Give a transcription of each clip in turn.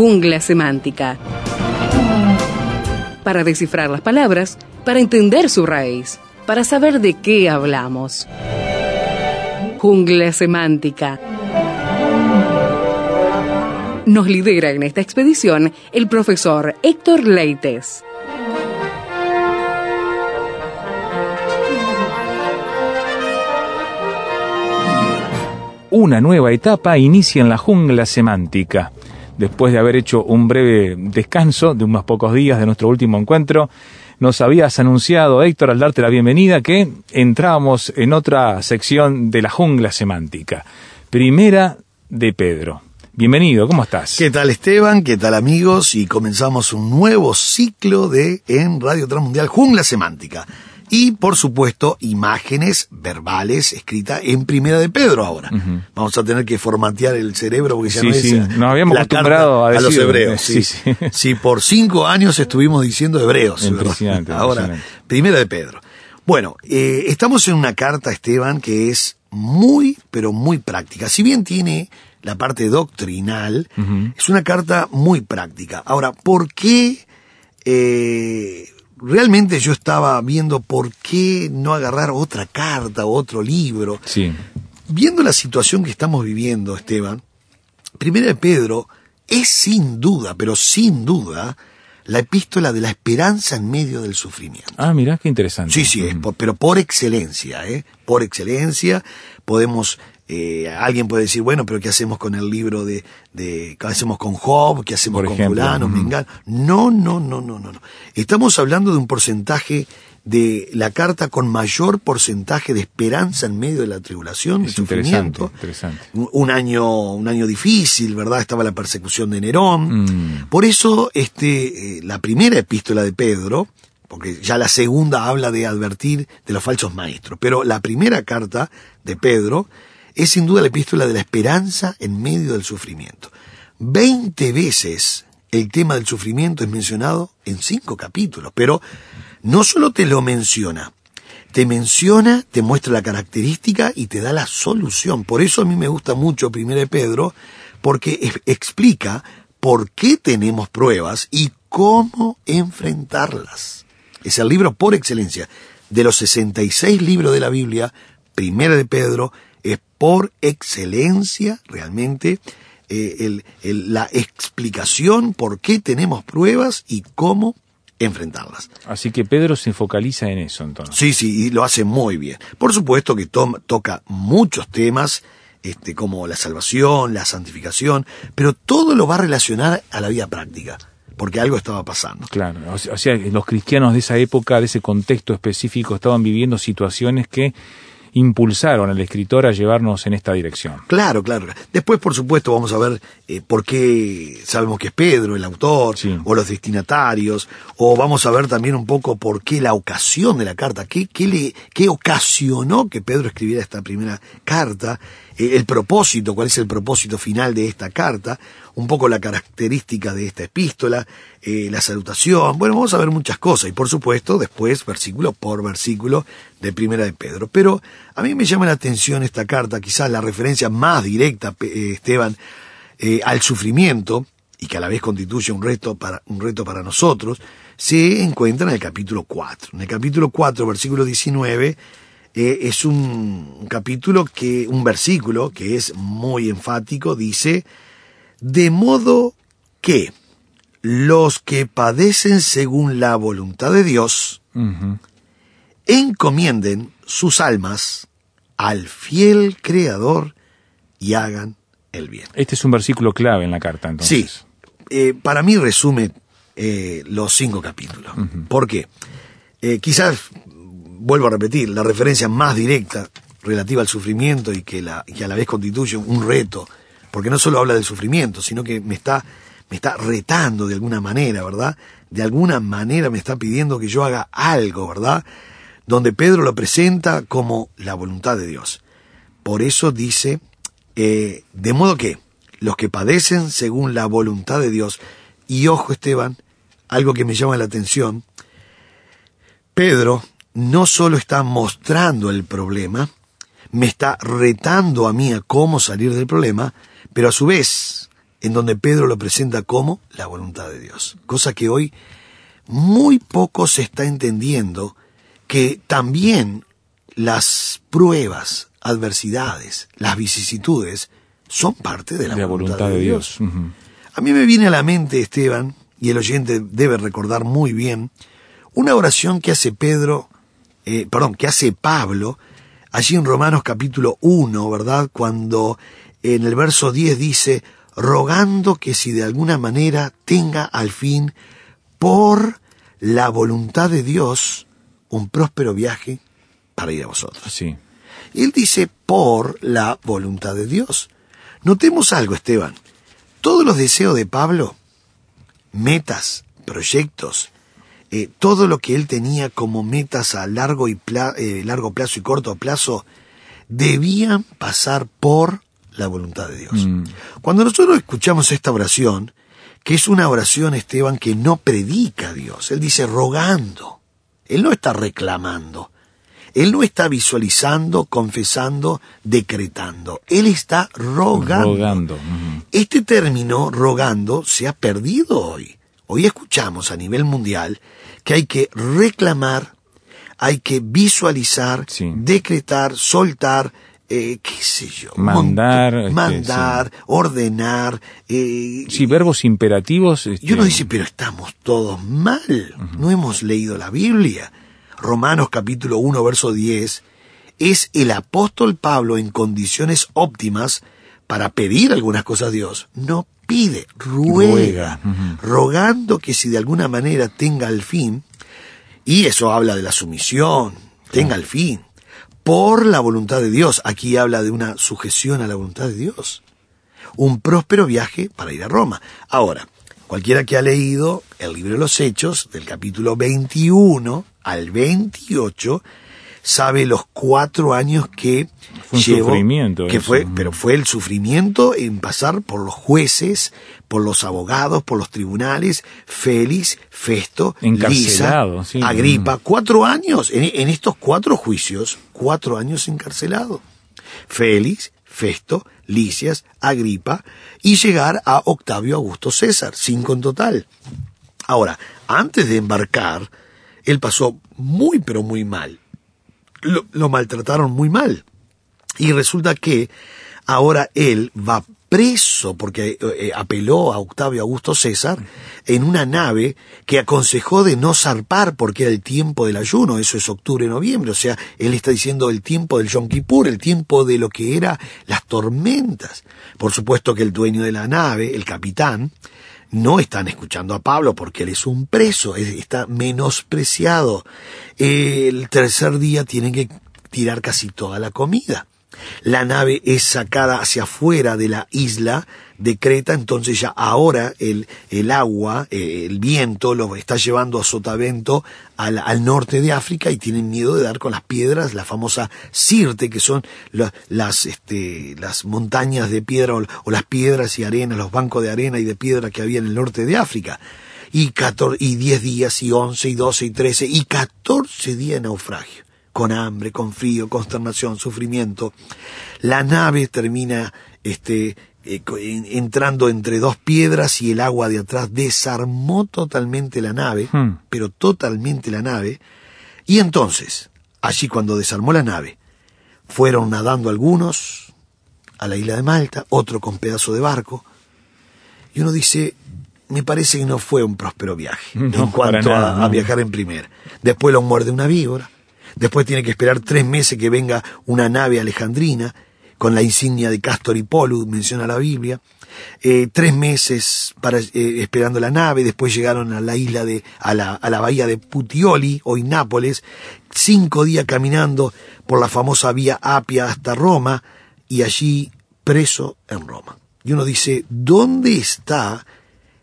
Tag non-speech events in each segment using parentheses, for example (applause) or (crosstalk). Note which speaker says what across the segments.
Speaker 1: Jungla semántica. Para descifrar las palabras, para entender su raíz, para saber de qué hablamos. Jungla semántica. Nos lidera en esta expedición el profesor Héctor Leites.
Speaker 2: Una nueva etapa inicia en la jungla semántica. Después de haber hecho un breve descanso de unos pocos días de nuestro último encuentro, nos habías anunciado, Héctor, al darte la bienvenida, que entrábamos en otra sección de la jungla semántica. Primera de Pedro. Bienvenido, ¿cómo estás?
Speaker 3: ¿Qué tal Esteban? ¿Qué tal amigos? Y comenzamos un nuevo ciclo de en Radio Transmundial Jungla Semántica. Y por supuesto, imágenes verbales escritas en primera de Pedro ahora. Vamos a tener que formatear el cerebro porque ya
Speaker 2: Sí,
Speaker 3: no es
Speaker 2: sí,
Speaker 3: eh,
Speaker 2: nos habíamos
Speaker 3: la
Speaker 2: acostumbrado
Speaker 3: carta
Speaker 2: a
Speaker 3: los
Speaker 2: decir-
Speaker 3: hebreos.
Speaker 2: sí,
Speaker 3: Sí,
Speaker 2: sí. (laughs)
Speaker 3: Sí, por cinco años estuvimos diciendo hebreos.
Speaker 2: Impresionante,
Speaker 3: Ahora,
Speaker 2: impresionante.
Speaker 3: primera de Pedro. Bueno, eh, estamos en una carta, Esteban, que es muy, pero muy práctica. Si bien tiene la parte doctrinal, es una carta muy práctica. Ahora, ¿por qué? eh, realmente yo estaba viendo por qué no agarrar otra carta o otro libro.
Speaker 2: Sí,
Speaker 3: Viendo la situación que estamos viviendo, Esteban, Primera de Pedro es sin duda, pero sin duda, la epístola de la esperanza en medio del sufrimiento.
Speaker 2: Ah, mirá qué interesante.
Speaker 3: Sí, sí, es por- pero por excelencia, ¿eh? Por excelencia, podemos, eh, alguien puede decir, bueno, pero ¿qué hacemos con el libro de, de qué hacemos con Job? ¿Qué hacemos
Speaker 2: Por
Speaker 3: con fulano. Mengano? No, no, no, no, no, no. Estamos hablando de un porcentaje de la carta con mayor porcentaje de esperanza en medio de la tribulación,
Speaker 2: Es interesante,
Speaker 3: Un año, un año difícil, ¿verdad? Estaba la persecución de Nerón.
Speaker 2: Mm.
Speaker 3: Por eso, este, eh, la primera epístola de Pedro, porque ya la segunda habla de advertir de los falsos maestros, pero la primera carta de Pedro es sin duda la epístola de la esperanza en medio del sufrimiento. Veinte veces el tema del sufrimiento es mencionado en cinco capítulos, pero no solo te lo menciona, te menciona, te muestra la característica y te da la solución. Por eso a mí me gusta mucho Primera de Pedro, porque explica por qué tenemos pruebas y cómo enfrentarlas. Es el libro por excelencia. De los 66 libros de la Biblia, Primera de Pedro por excelencia realmente eh, el- el- la explicación por qué tenemos pruebas y cómo enfrentarlas.
Speaker 2: Así que Pedro se focaliza en eso entonces.
Speaker 3: Sí, sí, y lo hace muy bien. Por supuesto que tom- toca muchos temas, este, como la salvación, la santificación, pero todo lo va a relacionar a la vida práctica, porque algo estaba pasando.
Speaker 2: Claro, o sea, los cristianos de esa época, de ese contexto específico, estaban viviendo situaciones que impulsaron al escritor a llevarnos en esta dirección.
Speaker 3: Claro, claro. Después, por supuesto, vamos a ver eh, por qué sabemos que es Pedro el autor,
Speaker 2: Sí.
Speaker 3: o los destinatarios, o vamos a ver también un poco por qué la ocasión de la carta, qué, qué, le, qué ocasionó que Pedro escribiera esta primera carta, el propósito, cuál es el propósito final de esta carta, un poco la característica de esta epístola, eh, la salutación, bueno, vamos a ver muchas cosas, y por supuesto, después, versículo por versículo, de primera de Pedro. Pero a mí me llama la atención esta carta, quizás la referencia más directa, eh, Esteban, eh, al sufrimiento, y que a la vez constituye un reto para, un reto para nosotros, se encuentra en el capítulo 4. En el capítulo 4, versículo 19, eh, es un, capítulo que, un versículo que es muy enfático, dice, de modo que los que padecen según la voluntad de Dios, encomienden sus almas al fiel Creador y hagan el bien.
Speaker 2: Este es un versículo clave en la carta,
Speaker 3: Sí,
Speaker 2: entonces.
Speaker 3: eh, para mí resume eh, los cinco capítulos. ¿Por qué? Eh, quizás, vuelvo a repetir, la referencia más directa relativa al sufrimiento y que, a la vez constituye un reto porque no solo habla del sufrimiento, sino que me está, me está retando de alguna manera, ¿verdad? De alguna manera me está pidiendo que yo haga algo, ¿verdad? Donde Pedro lo presenta como la voluntad de Dios. Por eso dice, eh, de modo que los que padecen según la voluntad de Dios, y ojo Esteban, algo que me llama la atención, Pedro no solo está mostrando el problema, me está retando a mí a cómo salir del problema, pero a su vez, en donde Pedro lo presenta como la voluntad de Dios. Cosa que hoy muy poco se está entendiendo que también las pruebas, adversidades, las vicisitudes, son parte de la, voluntad, de Dios. A mí me viene a la mente, Esteban, y el oyente debe recordar muy bien, una oración que hace Pedro, eh, perdón, que hace Pablo, allí en Romanos capítulo 1, ¿verdad? Cuando en el verso 10 dice, rogando que si de alguna manera tenga al fin, por la voluntad de Dios, un próspero viaje para ir a vosotros.
Speaker 2: Sí.
Speaker 3: Él dice por la voluntad de Dios. Notemos algo, Esteban. Todos los deseos de Pablo, metas, proyectos, eh, todo lo que él tenía como metas a largo, y eh, largo plazo y corto plazo, debían pasar por la voluntad de Dios.
Speaker 2: Mm.
Speaker 3: Cuando nosotros escuchamos esta oración, que es una oración, Esteban, que no predica a Dios, él dice rogando, él no está reclamando, él no está visualizando, confesando, decretando. Él está rogando.
Speaker 2: Rogando.
Speaker 3: Este término, rogando, se ha perdido hoy. Hoy escuchamos a nivel mundial que hay que reclamar, hay que visualizar,
Speaker 2: Sí.
Speaker 3: decretar, soltar, eh, qué sé yo.
Speaker 2: Mandar, este,
Speaker 3: mandar, ordenar. eh,
Speaker 2: Sí, verbos imperativos. este,
Speaker 3: y uno dice, pero estamos todos mal. No hemos leído la Biblia. Romanos capítulo 1, verso 10, es el apóstol Pablo en condiciones óptimas para pedir algunas cosas a Dios. No pide, ruega, rogando que si de alguna manera tenga el fin, y eso habla de la sumisión, tenga el fin, por la voluntad de Dios. Aquí habla de una sujeción a la voluntad de Dios un próspero viaje para ir a Roma. Ahora, cualquiera que ha leído el libro de los Hechos, del capítulo 21 al 28, sabe los cuatro años que
Speaker 2: Fue un
Speaker 3: llevó,
Speaker 2: sufrimiento
Speaker 3: que
Speaker 2: eso.
Speaker 3: fue, pero fue el sufrimiento en pasar por los jueces, por los abogados, por los tribunales, Félix, Festo, Lisa,
Speaker 2: sí.
Speaker 3: Agripa, cuatro años, en, en estos cuatro juicios, cuatro años encarcelado. Félix, Festo, Licias, Agripa, y llegar a Octavio Augusto César, cinco en total. Ahora, antes de embarcar, él pasó muy pero muy mal. Lo, maltrataron muy mal. Y resulta que ahora él va preso porque eh, apeló a Octavio Augusto César en una nave que aconsejó de no zarpar porque era el tiempo del ayuno, eso es octubre-noviembre, o sea, él está diciendo el tiempo del Yom Kippur, el tiempo de lo que era las tormentas. Por supuesto que el dueño de la nave, el capitán, no están escuchando a Pablo porque él es un preso, es- está menospreciado. El tercer día tienen que tirar casi toda la comida. La nave es sacada hacia afuera de la isla de Creta, entonces ya ahora el, el agua, eh, el viento lo está llevando a sotavento al, norte de África y tienen miedo de dar con las piedras, la famosa Sirte, que son la- las, este, las montañas de piedra o, las piedras y arena, los bancos de arena y de piedra que había en el norte de África. Y, 14, y 10 días, y 11, y 12, y 13, y 14 días de naufragio con hambre, con frío, consternación, sufrimiento. La nave termina este, eh, entrando entre dos piedras y el agua de atrás desarmó totalmente la nave,
Speaker 2: Hmm.
Speaker 3: pero totalmente la nave. Y entonces, allí cuando desarmó la nave, fueron nadando algunos a la isla de Malta, otro con pedazo de barco, y uno dice, me parece que no fue un próspero viaje (laughs)
Speaker 2: No,
Speaker 3: en cuanto
Speaker 2: nada,
Speaker 3: a, a viajar en primera. Después lo muerde una víbora, después tiene que esperar tres meses que venga una nave alejandrina con la insignia de Castor y Polus, menciona la Biblia. Eh, tres meses para, eh, esperando la nave, después llegaron a la isla de, a la, a la bahía de Puteoli, hoy Nápoles, cinco días caminando por la famosa vía Apia hasta Roma, y allí preso en Roma. y uno dice, ¿dónde está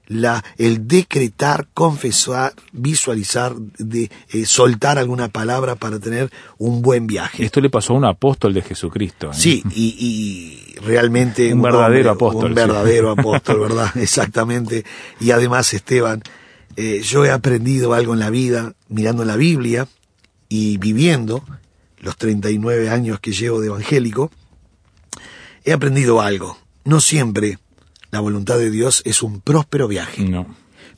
Speaker 3: la, el decretar, confesar, visualizar, de, eh, soltar alguna palabra para tener un buen viaje?
Speaker 2: Esto le pasó a un apóstol de Jesucristo. ¿eh?
Speaker 3: Sí, y, y realmente...
Speaker 2: Un verdadero apóstol,
Speaker 3: Un verdadero (laughs) apóstol, ¿verdad? Exactamente. Y además, Esteban, eh, yo he aprendido algo en la vida, mirando la Biblia y viviendo los 39 años que llevo de evangélico, he aprendido algo. No siempre la voluntad de Dios es un próspero viaje,
Speaker 2: No.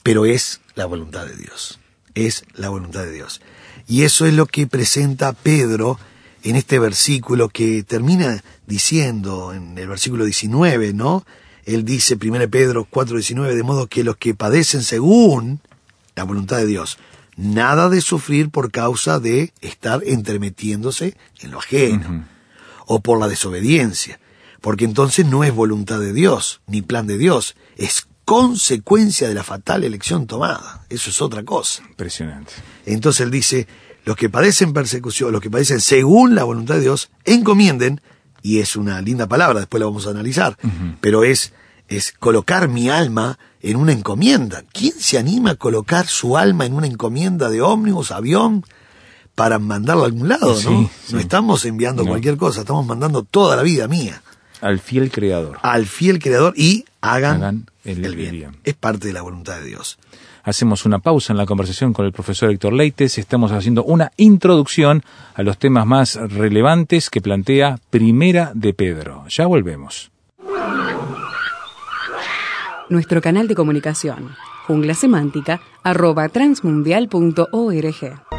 Speaker 3: pero es la voluntad de Dios. Es la voluntad de Dios. Y eso es lo que presenta Pedro en este versículo que termina diciendo en el versículo 19, ¿no? Él dice, 1 Pedro 4:19, de modo que los que padecen según la voluntad de Dios, nada de sufrir por causa de estar entremetiéndose en lo ajeno o por la desobediencia, porque entonces no es voluntad de Dios, ni plan de Dios, es consecuencia de la fatal elección tomada. Eso es otra cosa.
Speaker 2: Impresionante.
Speaker 3: Entonces él dice, los que padecen persecución, los que padecen según la voluntad de Dios, encomienden, y es una linda palabra, después la vamos a analizar, pero es, es colocar mi alma en una encomienda. ¿Quién se anima a colocar su alma en una encomienda de ómnibus, avión, para mandarlo a algún lado,
Speaker 2: Sí,
Speaker 3: no?
Speaker 2: sí.
Speaker 3: No estamos enviando
Speaker 2: No.
Speaker 3: cualquier cosa, estamos mandando toda la vida mía
Speaker 2: Al fiel creador.
Speaker 3: al fiel creador y hagan,
Speaker 2: Hagan
Speaker 3: el-
Speaker 2: el,
Speaker 3: bien.
Speaker 2: bien.
Speaker 3: Es parte de la voluntad de Dios.
Speaker 2: Hacemos una pausa en la conversación con el profesor Héctor Leites. Estamos haciendo una introducción a los temas más relevantes que plantea Primera de Pedro. Ya volvemos.
Speaker 1: Nuestro canal de comunicación, jungla semántica, arroba transmundial.org.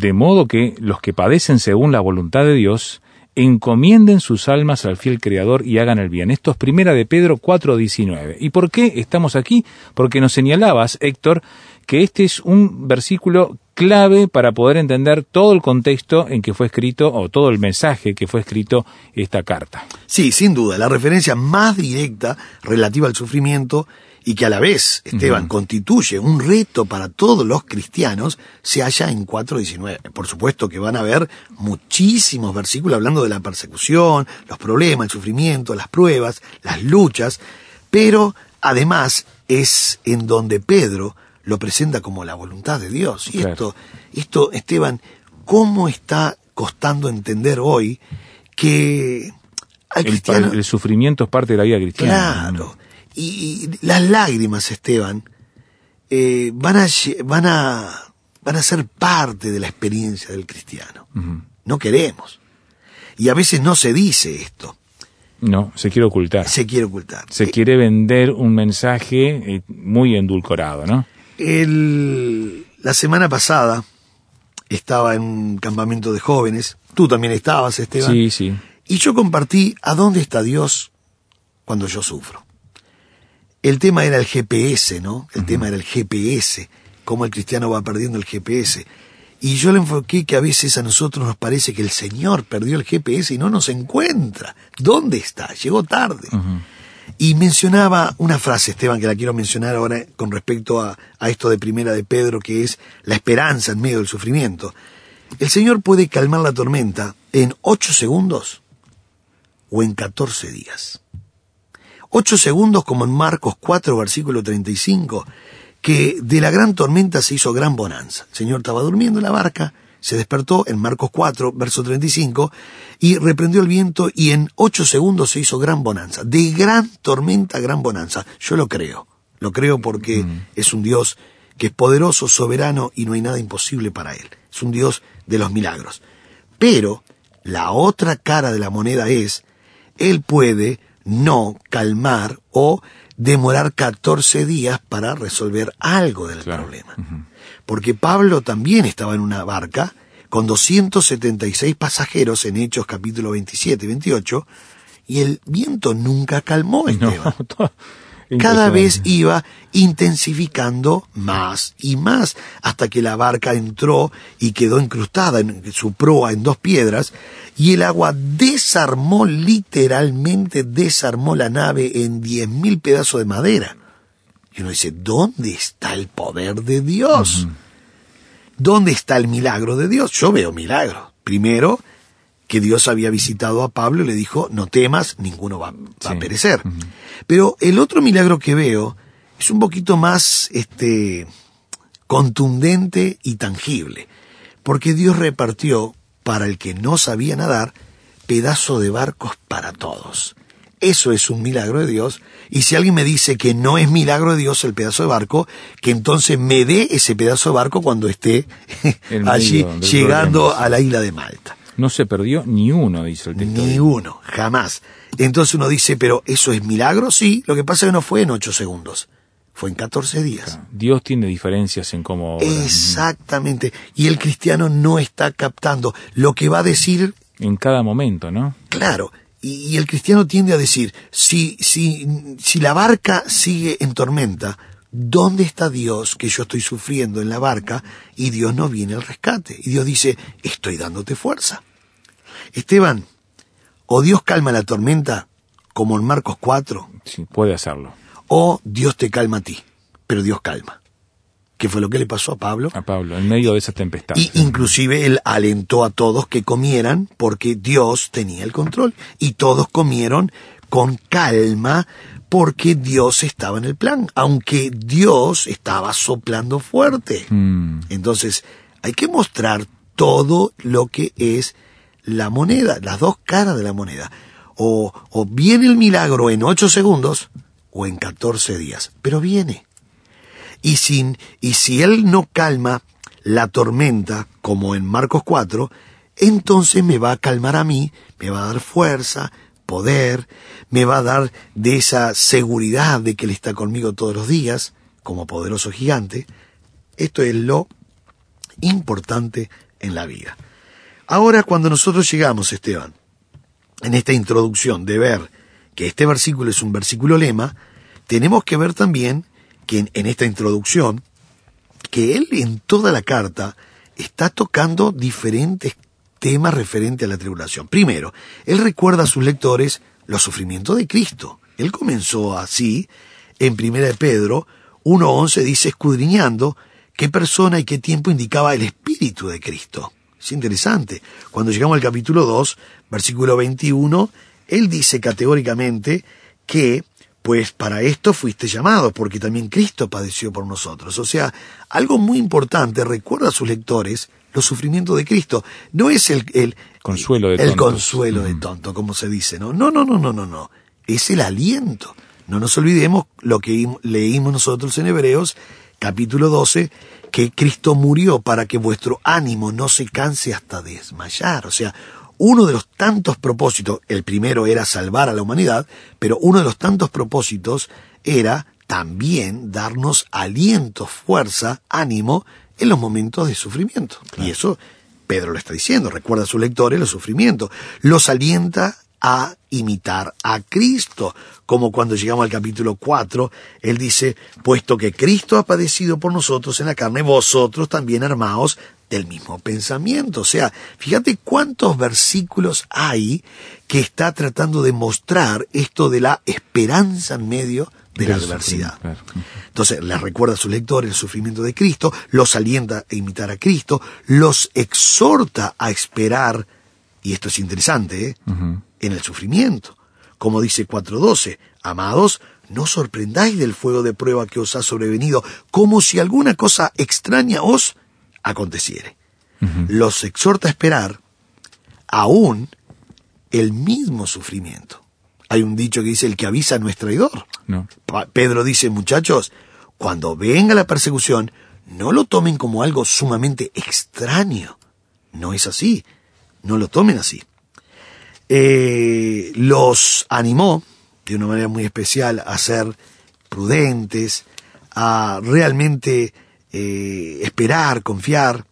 Speaker 2: De modo que los que padecen según la voluntad de Dios encomienden sus almas al fiel Creador y hagan el bien. Esto es primera de Pedro 4:19. ¿Y por qué estamos aquí? Porque nos señalabas, Héctor, que este es un versículo clave para poder entender todo el contexto en que fue escrito o todo el mensaje que fue escrito esta carta.
Speaker 3: Sí, sin duda, la referencia más directa relativa al sufrimiento y que a la vez, Esteban, constituye un reto para todos los cristianos, se halla en 4.19. Por supuesto que van a haber muchísimos versículos hablando de la persecución, los problemas, el sufrimiento, las pruebas, las luchas, pero además es en donde Pedro lo presenta como la voluntad de Dios. Y
Speaker 2: Claro.
Speaker 3: esto, esto, Esteban, ¿cómo está costando entender hoy que al
Speaker 2: El, el sufrimiento es parte de la vida cristiana.
Speaker 3: Claro. Y, y las lágrimas, Esteban, eh, van, a, van, a, van a ser parte de la experiencia del cristiano. No queremos. Y a veces no se dice esto,
Speaker 2: No, se quiere ocultar.
Speaker 3: se quiere ocultar.
Speaker 2: Se
Speaker 3: Eh,
Speaker 2: quiere vender un mensaje eh, muy endulcorado, ¿no?
Speaker 3: El- la semana pasada estaba en un campamento de jóvenes, tú también estabas, Esteban,
Speaker 2: Sí, sí.
Speaker 3: y yo compartí a dónde está Dios cuando yo sufro. El tema era el GPS, ¿no? El tema era el GPS, cómo el cristiano va perdiendo el GPS. Y yo le enfoqué que a veces a nosotros nos parece que el Señor perdió el GPS y no nos encuentra. ¿Dónde está? Llegó tarde. Y mencionaba una frase, Esteban, que la quiero mencionar ahora con respecto a, a esto de primera de Pedro, que es la esperanza en medio del sufrimiento. El Señor puede calmar la tormenta en ocho segundos o en catorce días. Ocho segundos como en Marcos 4, versículo 35, que de la gran tormenta se hizo gran bonanza. El Señor estaba durmiendo en la barca, se despertó en Marcos 4, verso 35, y reprendió el viento y en ocho segundos se hizo gran bonanza. De gran tormenta, gran bonanza. Yo lo creo. Lo creo porque es un Dios que es poderoso, soberano y no hay nada imposible para él. Es un Dios de los milagros. Pero la otra cara de la moneda es, él puede no calmar o demorar 14 días para resolver algo del problema. Porque Pablo también estaba en una barca con 276 pasajeros en Hechos capítulo 27 y 28 y el viento nunca calmó Esteban. (laughs) cada vez iba intensificando más y más, hasta que la barca entró y quedó incrustada en su proa en dos piedras, y el agua desarmó, literalmente desarmó la nave en diez mil pedazos de madera. Y uno dice, ¿dónde está el poder de Dios? ¿Dónde está el milagro de Dios? Yo veo milagro. Primero, que Dios había visitado a Pablo y le dijo, no temas, ninguno va, a perecer. Pero el otro milagro que veo es un poquito más este, contundente y tangible, porque Dios repartió para el que no sabía nadar pedazo de barcos para todos. Eso es un milagro de Dios. Y si alguien me dice que no es milagro de Dios el pedazo de barco, que entonces me dé ese pedazo de barco cuando esté (laughs) allí llegando a la isla de Malta.
Speaker 2: No se perdió ni uno, dice el texto.
Speaker 3: Ni uno, jamás. Entonces uno dice, pero ¿eso es milagro? Sí, lo que pasa es que no fue en ocho segundos, fue en catorce días.
Speaker 2: Dios tiene diferencias en cómo...
Speaker 3: Exactamente. Y el cristiano no está captando lo que va a decir...
Speaker 2: En cada momento, ¿no?
Speaker 3: Claro. Y, el cristiano tiende a decir, si, si, si la barca sigue en tormenta, ¿dónde está Dios que yo estoy sufriendo en la barca y Dios no viene al rescate? Y Dios dice, estoy dándote fuerza. Esteban, o Dios calma la tormenta, como en Marcos 4.
Speaker 2: Sí, puede hacerlo.
Speaker 3: O Dios te calma a ti, pero Dios calma. ¿Qué fue lo que le pasó a Pablo?
Speaker 2: A Pablo, en medio de esa tempestad.
Speaker 3: Y inclusive él alentó a todos que comieran porque Dios tenía el control. Y todos comieron con calma porque Dios estaba en el plan, aunque Dios estaba soplando fuerte.
Speaker 2: Mm.
Speaker 3: Entonces, hay que mostrar todo lo que es la moneda, las dos caras de la moneda. O, o viene el milagro en ocho segundos o en catorce días, pero viene. Y, sin, y si él no calma la tormenta, como en Marcos 4, entonces me va a calmar a mí, me va a dar fuerza, poder, me va a dar de esa seguridad de que Él está conmigo todos los días, como poderoso gigante. Esto es lo importante en la vida. Ahora, cuando nosotros llegamos, Esteban, en esta introducción de ver que este versículo es un versículo lema, tenemos que ver también que en, esta introducción, que él en toda la carta está tocando diferentes temas referentes a la tribulación. Primero, él recuerda a sus lectores los sufrimientos de Cristo. Él comenzó así, en Primera de Pedro 1.11 dice, escudriñando qué persona y qué tiempo indicaba el Espíritu de Cristo. Es interesante. Cuando llegamos al capítulo 2, versículo 21, él dice categóricamente que, pues para esto fuiste llamado, porque también Cristo padeció por nosotros. O sea, algo muy importante, recuerda a sus lectores los sufrimientos de Cristo. No es el, el
Speaker 2: consuelo de
Speaker 3: el consuelo de tonto, como se dice, ¿no? No, no, no, no, no, no. Es el aliento. No nos olvidemos lo que leímos nosotros en Hebreos, capítulo 12, que Cristo murió para que vuestro ánimo no se canse hasta desmayar. O sea, uno de los tantos propósitos, el primero era salvar a la humanidad, pero uno de los tantos propósitos era también darnos aliento, fuerza, ánimo en los momentos de sufrimiento. Y eso Pedro lo está diciendo, recuerda a sus lectores los sufrimientos, los alienta a imitar a Cristo, como cuando llegamos al capítulo 4, él dice, puesto que Cristo ha padecido por nosotros en la carne, vosotros también armaos del mismo pensamiento. O sea, fíjate cuántos versículos hay que está tratando de mostrar esto de la esperanza en medio de la adversidad. Entonces, les recuerda a sus lectores el sufrimiento de Cristo, los alienta a imitar a Cristo, los exhorta a esperar, y esto es interesante, ¿eh? En el sufrimiento. Como dice 4.12, amados, no sorprendáis del fuego de prueba que os ha sobrevenido, como si alguna cosa extraña os aconteciere. los exhorta a esperar aún el mismo sufrimiento. Hay un dicho que dice, el que avisa no es traidor.
Speaker 2: No.
Speaker 3: Pedro dice, muchachos, cuando venga la persecución, no lo tomen como algo sumamente extraño. No es así. No lo tomen así. Eh, los animó de una manera muy especial a ser prudentes, a realmente eh, esperar, confiar,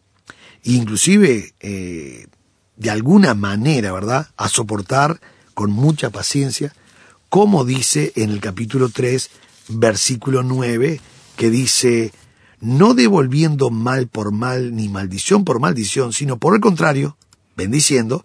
Speaker 3: e inclusive eh, de alguna manera, ¿verdad?, a soportar con mucha paciencia, como dice en el capítulo 3, versículo 9, que dice, no devolviendo mal por mal ni maldición por maldición, sino por el contrario, bendiciendo,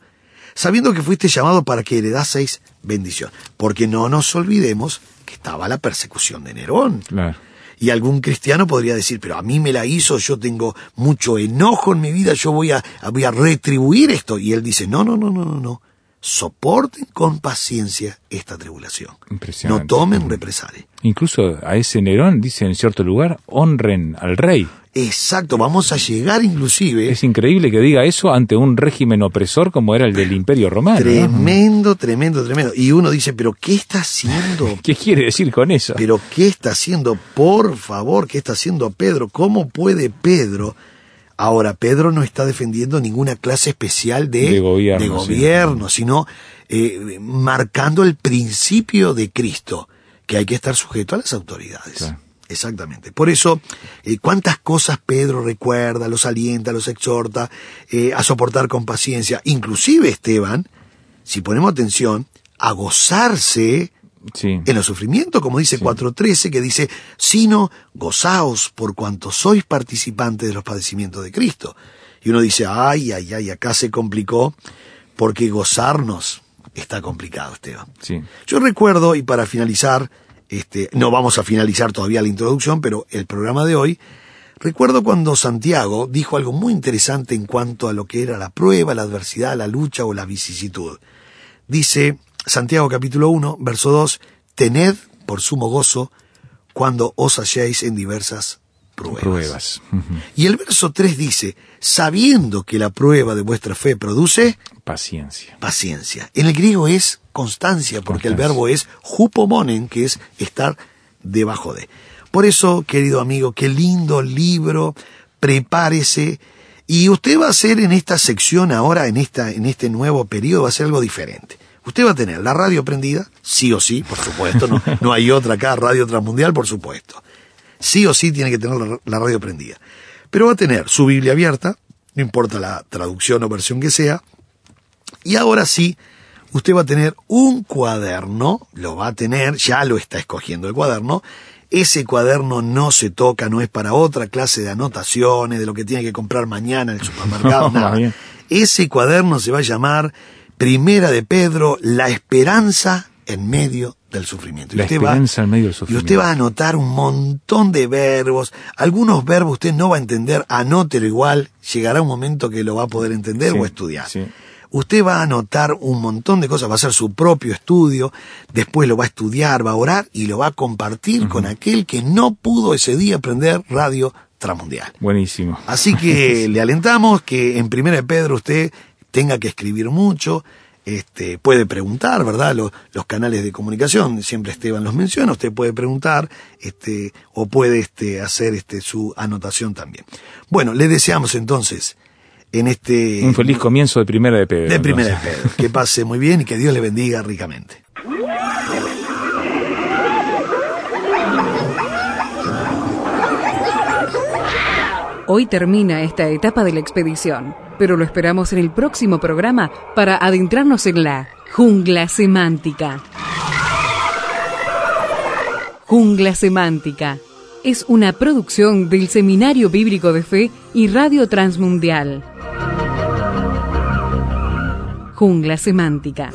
Speaker 3: sabiendo que fuiste llamado para que heredaseis bendición. Porque no nos olvidemos que estaba la persecución de Nerón.
Speaker 2: Claro.
Speaker 3: Y algún cristiano podría decir, pero a mí me la hizo, yo tengo mucho enojo en mi vida, yo voy a, voy a retribuir esto. Y él dice, no, no, no, no, no, no. Soporten con paciencia esta tribulación.
Speaker 2: Impresionante.
Speaker 3: No tomen represalia.
Speaker 2: Incluso a ese Nerón, dice en cierto lugar, honren al rey.
Speaker 3: Exacto, vamos a llegar inclusive...
Speaker 2: Es increíble que diga eso ante un régimen opresor como era el del Imperio Romano. ¿no?
Speaker 3: Tremendo, tremendo, tremendo. Y uno dice, pero ¿qué está haciendo? (laughs)
Speaker 2: ¿Qué quiere decir con eso?
Speaker 3: Pero ¿qué está haciendo? Por favor, ¿qué está haciendo Pedro? ¿Cómo puede Pedro? Ahora, Pedro no está defendiendo ninguna clase especial de,
Speaker 2: De gobierno,
Speaker 3: de
Speaker 2: sí.
Speaker 3: gobierno, sino eh, marcando el principio de Cristo, que hay que estar sujeto a las autoridades.
Speaker 2: Claro.
Speaker 3: Exactamente. Por eso, eh, cuántas cosas Pedro recuerda, los alienta, los exhorta eh, a soportar con paciencia. Inclusive, Esteban, si ponemos atención, a gozarse
Speaker 2: Sí.
Speaker 3: en los sufrimientos, como dice 4.13, que dice, sino gozaos por cuanto sois participantes de los padecimientos de Cristo. Y uno dice, ay, ay, ay, acá se complicó, porque gozarnos está complicado, Esteban.
Speaker 2: Sí.
Speaker 3: Yo recuerdo, y para finalizar, este, no vamos a finalizar todavía la introducción, pero el programa de hoy, recuerdo cuando Santiago dijo algo muy interesante en cuanto a lo que era la prueba, la adversidad, la lucha o la vicisitud. Dice Santiago capítulo 1, verso 2, tened por sumo gozo cuando os halléis en diversas pruebas. Y el verso 3 dice, sabiendo que la prueba de vuestra fe produce
Speaker 2: Paciencia.
Speaker 3: paciencia. En el griego es constancia, porque el verbo es hupomonen, que es estar debajo de. Por eso, querido amigo, qué lindo libro, prepárese. Y usted va a hacer en esta sección ahora, en, esta, en este nuevo periodo, va a ser algo diferente. Usted va a tener la radio prendida, sí o sí, por supuesto, no, no hay otra acá, Radio Transmundial, por supuesto. Sí o sí tiene que tener la, la radio prendida. Pero va a tener su Biblia abierta, no importa la traducción o versión que sea, y ahora sí, usted va a tener un cuaderno, lo va a tener, ya lo está escogiendo el cuaderno. Ese cuaderno no se toca, no es para otra clase de anotaciones, de lo que tiene que comprar mañana en el (laughs) supermercado,
Speaker 2: No,
Speaker 3: nada. Ese cuaderno se va a llamar Primera de Pedro, la esperanza en medio del sufrimiento. Y
Speaker 2: La
Speaker 3: usted va-
Speaker 2: esperanza en medio del
Speaker 3: y
Speaker 2: sufrimiento.
Speaker 3: usted va a anotar un montón de verbos. Algunos verbos usted no va a entender, anótelo igual. Llegará un momento que lo va a poder entender
Speaker 2: Sí,
Speaker 3: o estudiar.
Speaker 2: sí.
Speaker 3: Usted va a anotar un montón de cosas, va a hacer su propio estudio, después lo va a estudiar, va a orar y lo va a compartir con aquel que no pudo ese día aprender radio transmundial.
Speaker 2: Buenísimo.
Speaker 3: Así que (laughs) le alentamos que en Primera de Pedro usted tenga que escribir mucho, este, puede preguntar, ¿verdad? Los, los canales de comunicación, siempre Esteban los menciona, usted puede preguntar, este, o puede este, hacer este, su anotación también. Bueno, le deseamos entonces en este
Speaker 2: Un feliz comienzo de Primera de Pedro.
Speaker 3: de Primera de. Pedro. Que pase muy bien y que Dios le bendiga ricamente.
Speaker 1: Hoy termina esta etapa de la expedición, pero lo esperamos en el próximo programa para adentrarnos en la jungla semántica. Jungla semántica es una producción del Seminario Bíblico de Fe y Radio Transmundial. Jungla semántica.